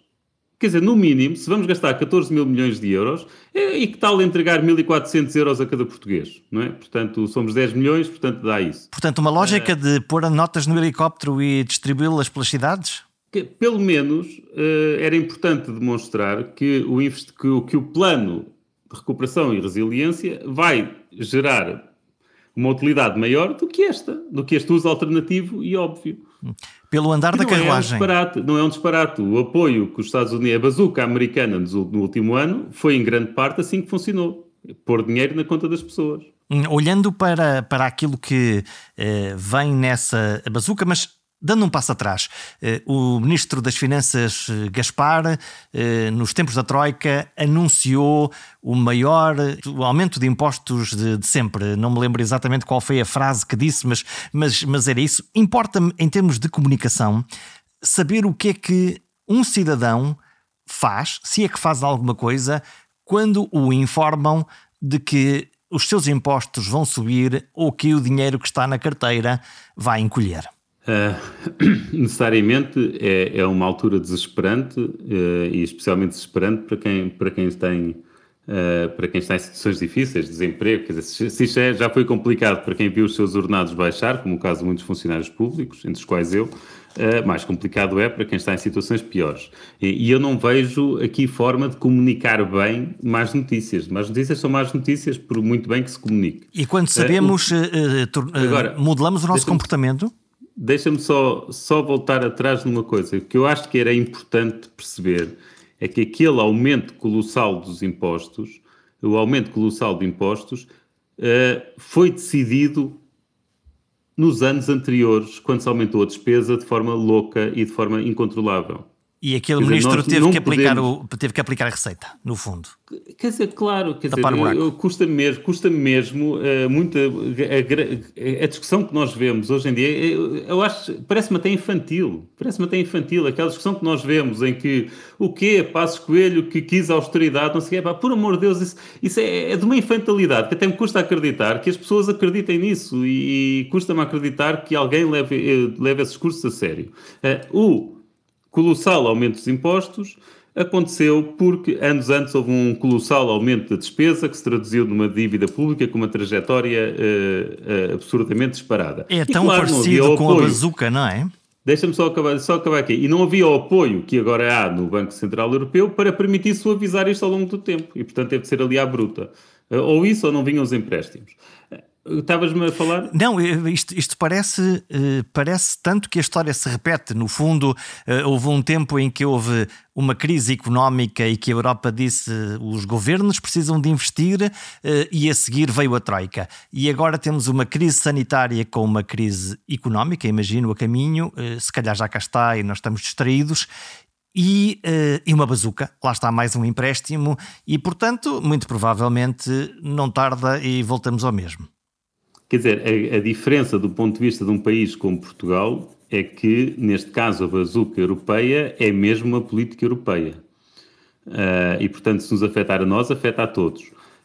Quer dizer, no mínimo, se vamos gastar 14 mil milhões de euros, é, e que tal entregar 1.400 euros a cada português, não é? Portanto, somos 10 milhões, portanto dá isso. Portanto, uma lógica uh, de pôr notas no helicóptero e distribuí-las pelas cidades? Que, pelo menos, uh, era importante demonstrar que o, que, o, que o plano de recuperação e resiliência vai gerar uma utilidade maior do que esta, do que este uso alternativo e óbvio. Pelo andar da carruagem. É um disparate, não é um disparate. O apoio que os Estados Unidos, a bazuca americana no último ano, foi em grande parte assim que funcionou. Pôr dinheiro na conta das pessoas. Hum, olhando para, para aquilo que eh, vem nessa bazuca, mas Dando um passo atrás, eh, o Ministro das Finanças, eh, Gaspar, eh, nos tempos da Troika, anunciou o maior aumento de impostos de, de, sempre. Não me lembro exatamente qual foi a frase que disse, mas, mas, mas era isso. Importa-me, em termos de comunicação, saber o que é que um cidadão faz, se é que faz alguma coisa, quando o informam de que os seus impostos vão subir ou que o dinheiro que está na carteira vai encolher. Uh, necessariamente é, é, uma altura desesperante uh, e especialmente desesperante para quem, para quem tem uh, para quem está em situações difíceis, desemprego, quer dizer, se isto é, já foi complicado para quem viu os seus ordenados baixar, como o caso de muitos funcionários públicos, entre os quais eu, mais complicado é para quem está em situações piores. E, e, eu não vejo aqui forma de comunicar bem más notícias. Más notícias são más notícias, por muito bem que se comunique. E quando sabemos, agora, modelamos o nosso comportamento? Deixa-me só, só voltar atrás numa coisa. O que eu acho que era importante perceber é que aquele aumento colossal dos impostos, o aumento colossal de impostos, uh, foi decidido nos anos anteriores, quando se aumentou a despesa de forma louca e de forma incontrolável. E aquele dizer, ministro teve que, aplicar podemos... o, teve que aplicar a receita, no fundo. Quer dizer, claro, quer dizer, custa mesmo, custa mesmo uh, muito a, a, a, discussão que nós vemos hoje em dia, eu, eu acho, parece-me até infantil, parece-me até infantil, aquela discussão que nós vemos em que o quê, Passos Coelho que quis austeridade, não sei o quê, pá, por amor de Deus, isso, isso é, é, de uma infantilidade que até me custa acreditar que as pessoas acreditem nisso e, e custa-me acreditar que alguém leve, eh, leve esses discursos a sério. Uh, o colossal aumento dos impostos aconteceu porque anos antes houve um colossal aumento da despesa que se traduziu numa dívida pública com uma trajetória uh, uh, absurdamente disparada. É tão claro, parecido com a bazuca, não é? Deixa-me só acabar, só acabar aqui. E não havia o apoio que agora há no Banco Central Europeu para permitir suavizar isto ao longo do tempo. E, portanto, teve de ser ali à bruta. Uh, ou isso ou não vinham os empréstimos. Estavas-me a falar? Não, isto, isto parece, eh, parece tanto que a história se repete. No fundo, eh, houve um tempo em que houve uma crise económica e que a Europa disse os governos precisam de investir eh, e a seguir veio a Troika. E agora temos uma crise sanitária com uma crise económica, imagino a caminho, se calhar já cá está e nós estamos distraídos. E, e uma bazuca, lá está mais um empréstimo, e portanto, muito provavelmente não tarda e voltamos ao mesmo. Quer dizer, a, a, diferença do ponto de vista de um país como Portugal é que, neste caso, a bazuca europeia é mesmo uma política europeia. Uh, e, portanto, se nos afetar a nós, afeta a todos.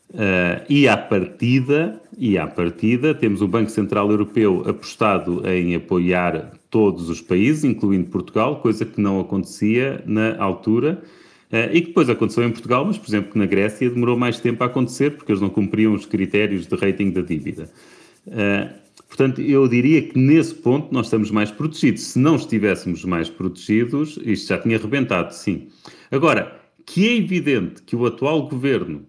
Uh, e à partida, e à partida, temos o Banco Central Europeu apostado em apoiar todos os países, incluindo Portugal, coisa que não acontecia na altura. Uh, e que depois aconteceu em Portugal, mas, por exemplo, na Grécia demorou mais tempo a acontecer porque eles não cumpriam os critérios de rating da dívida. Uh, portanto, eu diria que nesse ponto nós estamos mais protegidos. Se não estivéssemos mais protegidos, isto já tinha arrebentado, sim. Agora, que é evidente que o atual governo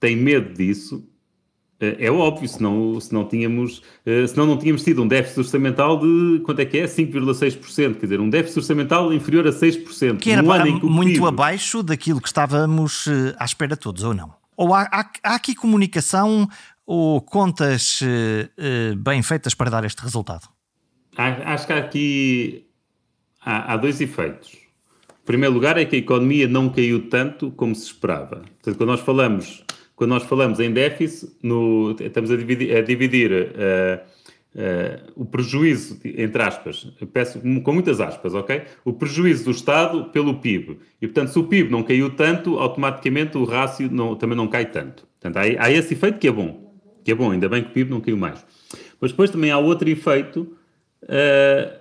tem medo disso, uh, é óbvio, senão, senão, tínhamos, uh, senão não tínhamos tido um déficit orçamental de, quanto é que é? 5,6%, quer dizer, um déficit orçamental inferior a 6%. Que era muito PIB... abaixo daquilo que estávamos à espera todos, ou não? Ou há, há, há aqui comunicação ou contas uh, bem feitas para dar este resultado? Acho que aqui há, há, dois efeitos. Em primeiro lugar é que a economia não caiu tanto como se esperava. Portanto, quando nós falamos, quando nós falamos em déficit, no, estamos a dividir, a dividir uh, uh, o prejuízo, entre aspas, peço com muitas aspas, ok? O prejuízo do Estado pelo PIB. E, portanto, se o PIB não caiu tanto, automaticamente o rácio não, também não cai tanto. Portanto, há, há esse efeito que é bom que é bom, ainda bem que o PIB não caiu mais. Mas depois também há outro efeito, uh,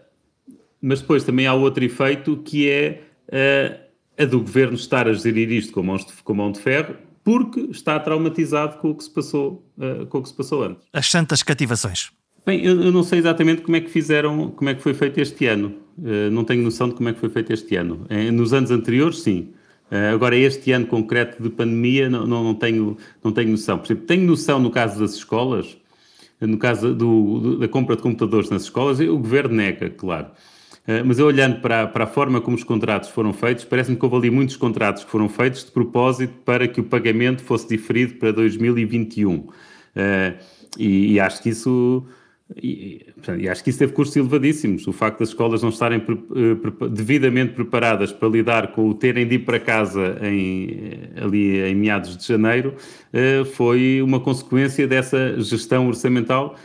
mas depois também há outro efeito que é uh, a do governo estar a gerir isto com, mãos de, com mão de ferro, porque está traumatizado com o que se passou, uh, com o que se passou antes. As santas cativações. Bem, eu, eu, não sei exatamente como é que fizeram, como é que foi feito este ano. Não tenho noção de como é que foi feito este ano. nos anos anteriores, sim. Uh, agora, este ano concreto de pandemia, não, não, tenho, não tenho noção. Por exemplo, tenho noção no caso das escolas, no caso do, da compra de computadores nas escolas, o governo nega, claro. Uh, mas eu olhando para, para a forma como os contratos foram feitos, parece-me que houve ali muitos contratos que foram feitos de propósito para que o pagamento fosse diferido para 2021. Uh, e, e acho que isso e, e, acho que isso teve custos elevadíssimos. O facto das escolas não estarem pre, pre, devidamente preparadas para lidar com o terem de ir para casa em, ali em meados de janeiro uh, foi uma consequência dessa gestão orçamental.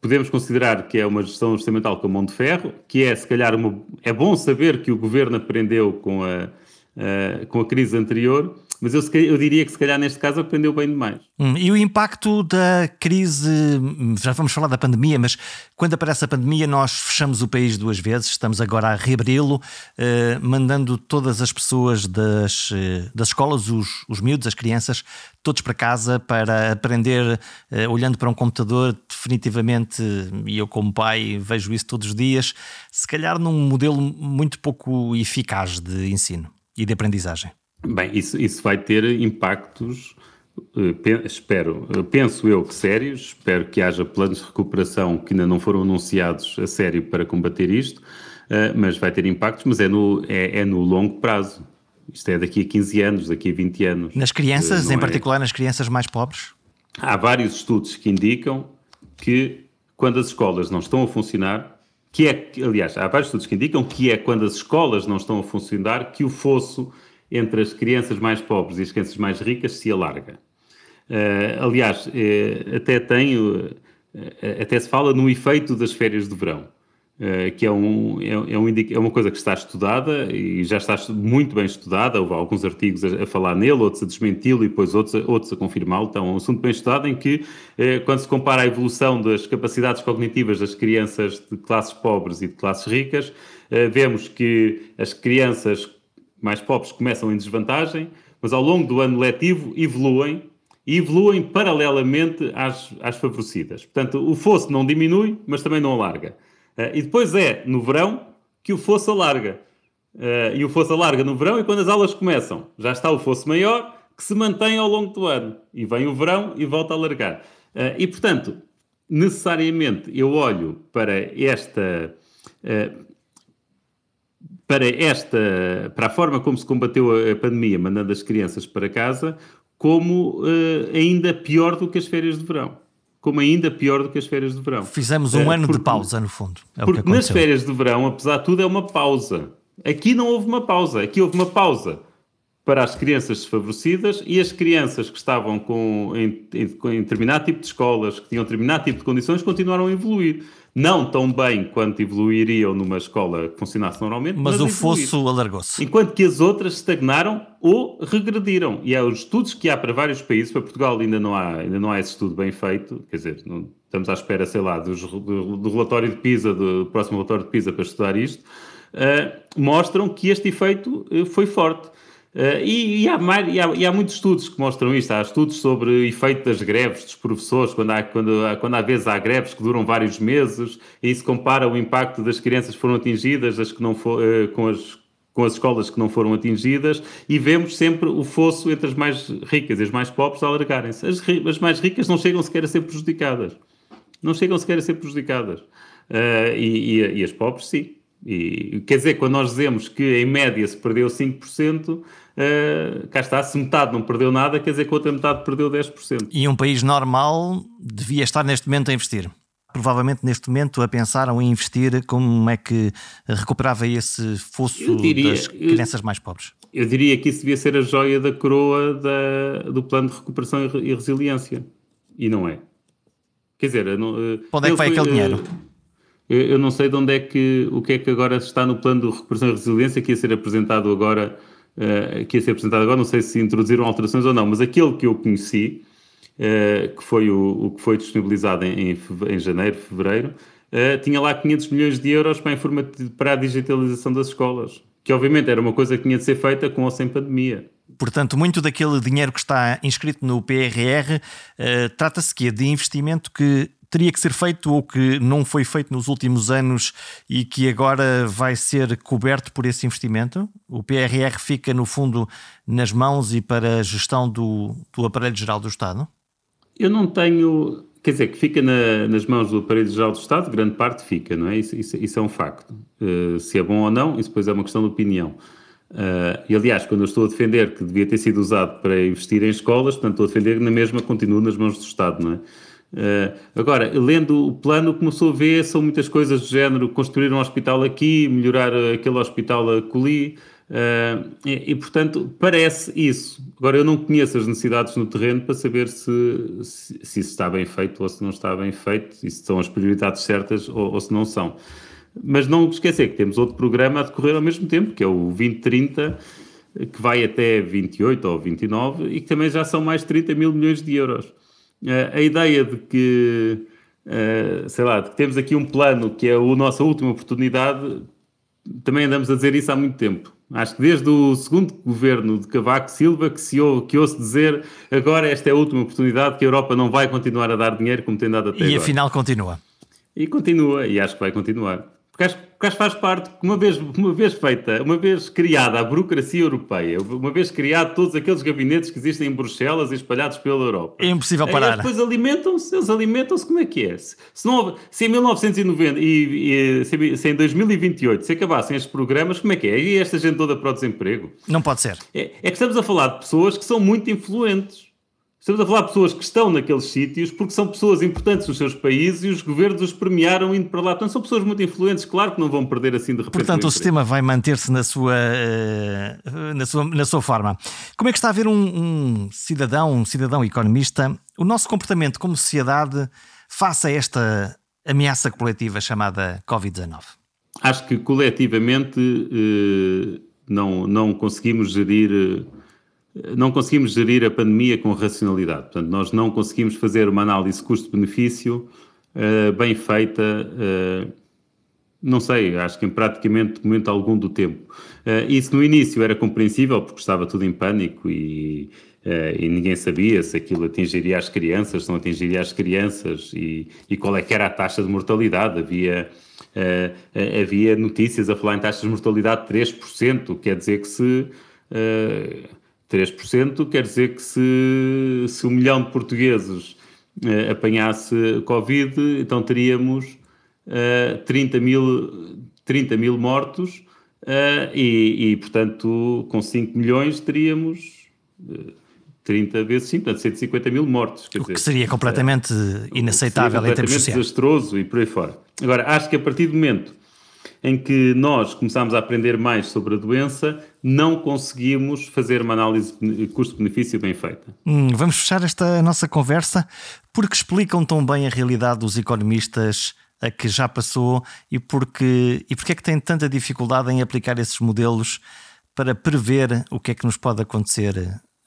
Podemos considerar que é uma gestão orçamental com mão de ferro, que é, se calhar, uma, é bom saber que o governo aprendeu com a, uh, com a crise anterior, mas eu, eu, diria que se calhar neste caso aprendeu bem demais. Hum, e o impacto da crise, já vamos falar da pandemia, mas quando aparece a pandemia nós fechamos o país duas vezes, estamos agora a reabri-lo, eh, mandando todas as pessoas das, eh, das escolas, os, os miúdos, as crianças, todos para casa para aprender eh, olhando para um computador, definitivamente, e eu como pai vejo isso todos os dias, se calhar num modelo muito pouco eficaz de ensino e de aprendizagem. Bem, isso, isso vai ter impactos, uh, espero, uh, penso eu que sérios, espero que haja planos de recuperação que ainda não foram anunciados a sério para combater isto, uh, mas vai ter impactos, mas é no, é, é, no longo prazo. Isto é daqui a 15 anos, daqui a 20 anos. Nas crianças, em é... particular nas crianças mais pobres? Há vários estudos que indicam que quando as escolas não estão a funcionar, que é, aliás, há vários estudos que indicam que é quando as escolas não estão a funcionar que o fosso entre as crianças mais pobres e as crianças mais ricas se alarga. Uh, aliás, uh, até tem, uh, até se fala no efeito das férias de verão, que é, um, é, é, um é, uma coisa que está estudada e já está muito bem estudada. Houve alguns artigos a, a falar nele, outros a desmenti-lo e depois outros, a, outros a confirmá-lo. Então, é um assunto bem estudado em que, quando se compara a evolução das capacidades cognitivas das crianças de classes pobres e de classes ricas, vemos que as crianças mais pobres começam em desvantagem, mas ao longo do ano letivo evoluem e evoluem paralelamente às, às favorecidas. Portanto, o fosso não diminui, mas também não alarga. Uh, e depois é no verão que o fosso alarga. Uh, e o fosso alarga no verão e quando as aulas começam, já está o fosso maior que se mantém ao longo do ano. E vem o verão e volta a alargar. e, portanto, necessariamente eu olho para esta para esta, para a forma como se combateu a, pandemia, mandando as crianças para casa, como uh, ainda pior do que as férias de verão. Como ainda pior do que as férias de verão. Fizemos um uh, ano porque, de pausa, no fundo. É porque nas férias de verão, apesar de tudo, é uma pausa. Aqui não houve uma pausa. Aqui houve uma pausa para as crianças desfavorecidas e as crianças que estavam com, em, em, em determinado tipo de escolas, que tinham determinado tipo de condições, continuaram a evoluir não tão bem quanto evoluiriam numa escola que funcionasse normalmente. Mas, mas o fosso alargou-se. Enquanto que as outras estagnaram ou regrediram. E há os estudos que há para vários países, para Portugal ainda não há, ainda não há esse estudo bem feito, quer dizer, não, estamos à espera, sei lá, dos, do, do, relatório de PISA, do próximo relatório de PISA para estudar isto, uh, mostram que este efeito uh, foi forte. Uh, e, e, há e, há, e, há, muitos estudos que mostram isto. Há estudos sobre o efeito das greves dos professores, quando há, quando, quando há vezes há greves que duram vários meses, e se compara o impacto das crianças que foram atingidas as que não for, uh, com, as, com as escolas que não foram atingidas, e vemos sempre o fosso entre as mais ricas e as mais pobres alargarem-se. As, as, mais ricas não chegam sequer a ser prejudicadas. Não chegam sequer a ser prejudicadas. Uh, e, e as pobres, sim. E, quer dizer, quando nós dizemos que em média se perdeu 5%, uh, eh, cá está, se metade não perdeu nada, quer dizer que a outra metade perdeu 10%. E um país normal devia estar neste momento a investir. Provavelmente neste momento a pensaram em investir como é que recuperava esse fosso diria, das crianças mais pobres. Eu diria que isso devia ser a joia da coroa da, do plano de recuperação e resiliência. E não é. Quer dizer, não, eh, onde é que vai foi, aquele dinheiro? Uh, eu não sei de onde é que, o que é que agora está no plano de recuperação e resiliência que ia ser apresentado agora, uh, que ia ser apresentado agora, não sei se introduziram alterações ou não, mas aquele que eu conheci, uh, que foi o, o, que foi disponibilizado em, em, em janeiro, fevereiro, uh, tinha lá 500 milhões de euros para a, para a digitalização das escolas, que obviamente era uma coisa que tinha de ser feita com ou sem pandemia. Portanto, muito daquele dinheiro que está inscrito no PRR trata-se que é de investimento que teria que ser feito ou que não foi feito nos últimos anos e que agora vai ser coberto por esse investimento? O PRR fica, no fundo, nas mãos e para a gestão do, do aparelho geral do Estado? Eu não tenho. Quer dizer, que fica na, nas mãos do aparelho geral do Estado, grande parte fica, não é? Isso, isso, isso é um facto. Uh, se é bom ou não, isso depois é uma questão de opinião. Uh, e aliás, quando eu estou a defender que devia ter sido usado para investir em escolas, portanto, estou a defender que na mesma continua nas mãos do Estado, não é? Uh, agora, lendo o plano, começou a ver, são muitas coisas do género, construir um hospital aqui, melhorar aquele hospital ali, uh, e, e, portanto, parece isso. Agora, eu não conheço as necessidades no terreno para saber se, se, se isso está bem feito ou se não está bem feito, e se são as prioridades certas ou, ou se não são. Mas não esquecer que temos outro programa a decorrer ao mesmo tempo, que é o 2030, que vai até 28 ou 29 e que também já são mais de 30 mil milhões de euros. Uh, a ideia de que, uh, sei lá, de que temos aqui um plano que é a nossa última oportunidade, também andamos a dizer isso há muito tempo. Acho que desde o segundo governo de Cavaco Silva que se ouve, que ouço dizer agora esta é a última oportunidade que a Europa não vai continuar a dar dinheiro como tem dado até e agora. E afinal continua. E continua, e acho que vai continuar. Porque acho, porque acho que faz parte, uma vez, uma vez feita, uma vez criada a burocracia europeia, uma vez criado todos aqueles gabinetes que existem em Bruxelas e espalhados pela Europa. É impossível parar. Eles depois alimentam-se, eles alimentam-se como é que é? Se, não, se em 1990 e, e se, em 2028 se acabassem estes programas, como é que é? E esta gente toda para o desemprego? Não pode ser. É, é que estamos a falar de pessoas que são muito influentes. Estamos a falar de pessoas que estão naqueles sítios porque são pessoas importantes nos seus países e os governos os premiaram indo para lá. Portanto, são pessoas muito influentes, claro que não vão perder assim de repente. Portanto, o sistema vai manter-se na sua, eh, na, sua, na sua forma. Como é que está a ver um, um cidadão, um cidadão economista, o nosso comportamento como sociedade face a esta ameaça coletiva chamada Covid-19? Acho que coletivamente eh, não, não conseguimos gerir eh, não conseguimos gerir a pandemia com racionalidade. Portanto, nós não conseguimos fazer uma análise custo-benefício uh, bem feita, uh, não sei, acho que em praticamente momento algum do tempo. Uh, isso no início era compreensível, porque estava tudo em pânico e, e ninguém sabia se aquilo atingiria as crianças, se não atingiria as crianças e, e qual é que era a taxa de mortalidade. Havia... Uh, havia notícias a falar em taxas de mortalidade de 3%, quer dizer que se uh, 3% quer dizer que se, se um milhão de portugueses uh, apanhasse Covid, então teríamos uh, 30, mil, 30 mil mortos uh, e, e, portanto, com 5 milhões teríamos 30 vezes 5, portanto 150 mil mortos. o dizer, que seria completamente inaceitável seria completamente em termos sociais. desastroso e por aí fora. Agora, acho que a partir do momento em que nós começámos a aprender mais sobre a doença, não conseguimos fazer uma análise custo-benefício bem feita. Hum, vamos fechar esta nossa conversa porque explicam tão bem a realidade dos economistas a que já passou e porque, e porque é que têm tanta dificuldade em aplicar esses modelos para prever o que é que nos pode acontecer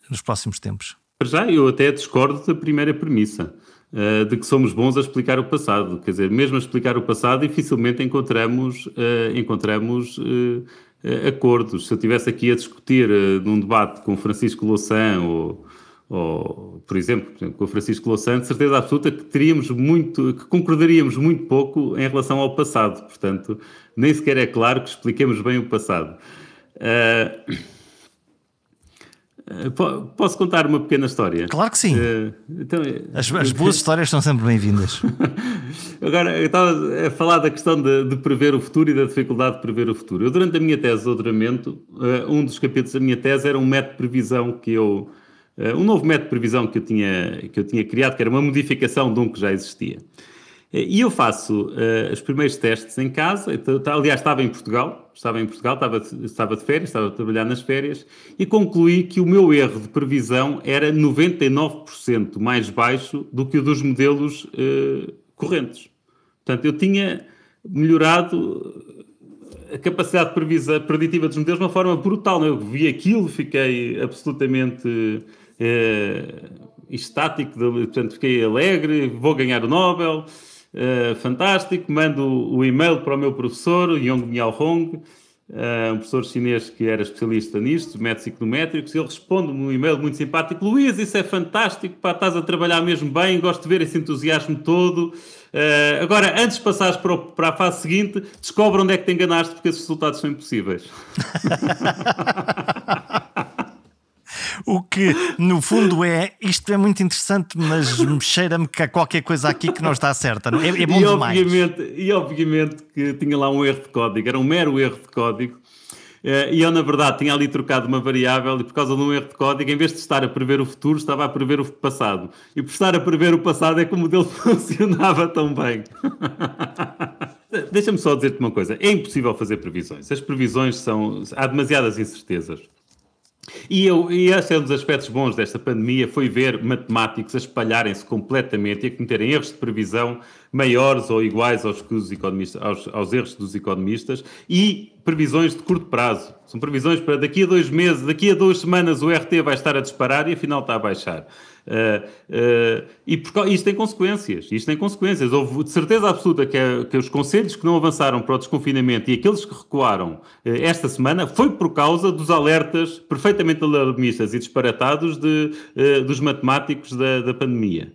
nos próximos tempos? Já, eu até discordo da primeira premissa. Uh, de que somos bons a explicar o passado. Quer dizer, mesmo a explicar o passado, dificilmente encontramos, uh, encontramos uh, acordos. Se eu estivesse aqui a discutir num debate com Francisco Louçã ou, ou, por exemplo, com o Francisco Louçã, de certeza absoluta que teríamos muito, que concordaríamos muito pouco em relação ao passado. Portanto, nem sequer é claro que expliquemos bem o passado. Uh, eh, posso contar uma pequena história? Claro que sim. Uh, então, as, as boas histórias são sempre bem-vindas. Agora, eu estava a falar da questão de, de, prever o futuro e da dificuldade de prever o futuro. Eu, durante a minha tese de doutoramento, uh, um dos capítulos da minha tese era um método de previsão que eu. Uh, um novo método de previsão que eu, tinha, que eu tinha criado, que era uma modificação de um que já existia. E eu faço uh, os primeiros testes em casa, então, aliás, estava em Portugal, estava em Portugal, estava, estava de férias, estava a trabalhar nas férias, e concluí que o meu erro de previsão era 99% mais baixo do que o dos modelos uh, correntes. Portanto, eu tinha melhorado a capacidade de previsa, preditiva dos modelos de uma forma brutal. Eu vi aquilo, fiquei absolutamente estático, portanto, fiquei alegre, vou ganhar o Nobel. Uh, fantástico, mando o e-mail para o meu professor, Yong Miao Hong, uh, um professor chinês que era especialista nisto, métodos econométricos, ele responde-me um e-mail muito simpático, Luís, isso é fantástico, pá, estás a trabalhar mesmo bem, gosto de ver esse entusiasmo todo. Uh, agora, antes de passares para, o, para a fase seguinte, descobre onde é que te enganaste, porque esses resultados são impossíveis. O que, no fundo, é isto é muito interessante, mas cheira-me que há qualquer coisa aqui que não está certa. É, é bom e demais. Obviamente, e obviamente que tinha lá um erro de código, era um mero erro de código. Eh, e eu, na verdade, tinha ali trocado uma variável e por causa de um erro de código, em vez de estar a prever o futuro, estava a prever o passado. E por estar a prever o passado é que o modelo funcionava tão bem. Deixa-me só dizer-te uma coisa: é impossível fazer previsões. As previsões são. Há demasiadas incertezas. E, eu, e esse é um dos aspectos bons desta pandemia, foi ver matemáticos a espalharem-se completamente e a cometerem erros de previsão maiores ou iguais aos, que os economistas, aos, aos erros dos economistas e previsões de curto prazo. São previsões para daqui a dois meses, daqui a duas semanas o RT vai estar a disparar e afinal está a baixar. Uh, uh, e isto tem consequências. Isto tem consequências. Houve de certeza absoluta que, que, os conselhos que não avançaram para o desconfinamento e aqueles que recuaram uh, esta semana foi por causa dos alertas perfeitamente alarmistas e disparatados de, dos matemáticos da, da pandemia.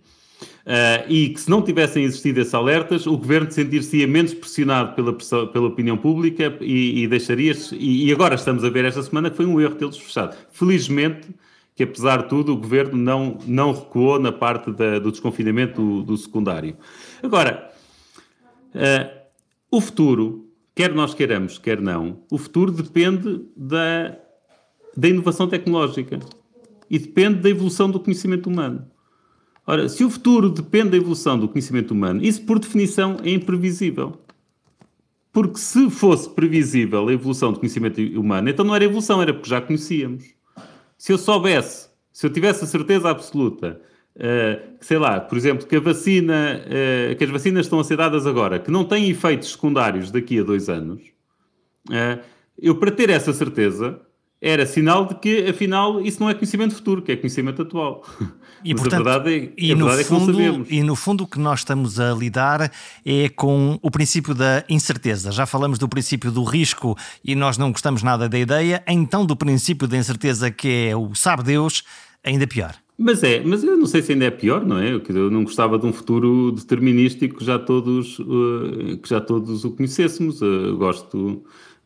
Uh, e que se não tivessem existido esses alertas, o governo sentir-se menos pressionado pela, pela opinião pública e, e deixaria-se. E, e, agora estamos a ver esta semana que foi um erro tê-los fechado. Felizmente, que apesar de tudo, o governo não, não recuou na parte da, do desconfinamento do, do secundário. Agora, uh, o futuro, quer nós queiramos, quer não, o futuro depende da, da inovação tecnológica e depende da evolução do conhecimento humano. Ora, se o futuro depende da evolução do conhecimento humano, isso por definição é imprevisível. Porque se fosse previsível a evolução do conhecimento humano, então não era evolução, era porque já conhecíamos. Se eu soubesse, se eu tivesse a certeza absoluta, uh, sei lá, por exemplo, que a vacina, uh, que as vacinas estão a ser dadas agora, que não têm efeitos secundários daqui a dois anos, uh, eu para ter essa certeza, era sinal de que, afinal, isso não é conhecimento futuro, que é conhecimento atual. E, Mas portanto, a verdade, é, e, a no verdade fundo, é que não sabemos. E no fundo o que nós estamos a lidar é com o princípio da incerteza. Já falamos do princípio do risco e nós não gostamos nada da ideia, então do princípio da incerteza que é o sabe Deus, ainda pior. Mas é, mas eu não sei se ainda é pior, não é? Eu não gostava de um futuro determinístico que já todos, uh, que já todos o conhecêssemos. Uh, gosto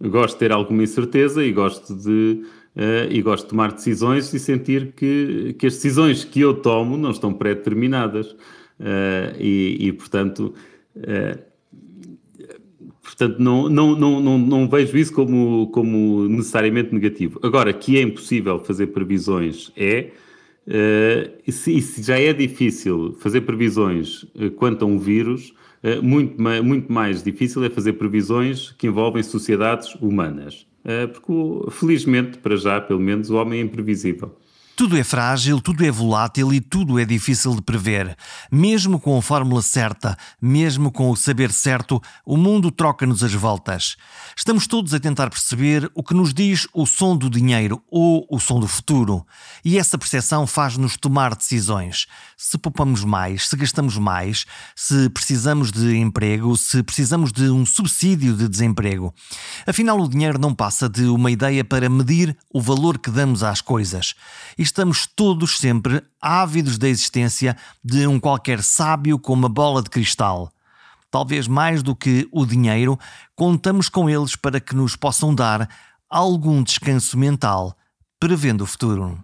gosto de ter alguma incerteza e gosto de uh, e gosto de tomar decisões e sentir que, que as decisões que eu tomo não estão pré-determinadas. e, e, portanto, portanto não, não, não, não, não vejo isso como, como necessariamente negativo. Agora, que é impossível fazer previsões é. Uh, e, se, se, já é difícil fazer previsões uh, quanto a um vírus, uh, muito, muito mais difícil é fazer previsões que envolvem sociedades humanas. Porque, felizmente, para já, pelo menos, o homem é imprevisível. Tudo é frágil, tudo é volátil e tudo é difícil de prever. Mesmo com a fórmula certa, mesmo com o saber certo, o mundo troca-nos as voltas. Estamos todos a tentar perceber o que nos diz o som do dinheiro ou o som do futuro. E essa percepção faz-nos tomar decisões. Se poupamos mais, se gastamos mais, se precisamos de emprego, se precisamos de um subsídio de desemprego. Afinal, o dinheiro não passa de uma ideia para medir o valor que damos às coisas estamos todos sempre ávidos da existência de um qualquer sábio com uma bola de cristal. Talvez mais do que o dinheiro, contamos com eles para que nos possam dar algum descanso mental, prevendo o futuro.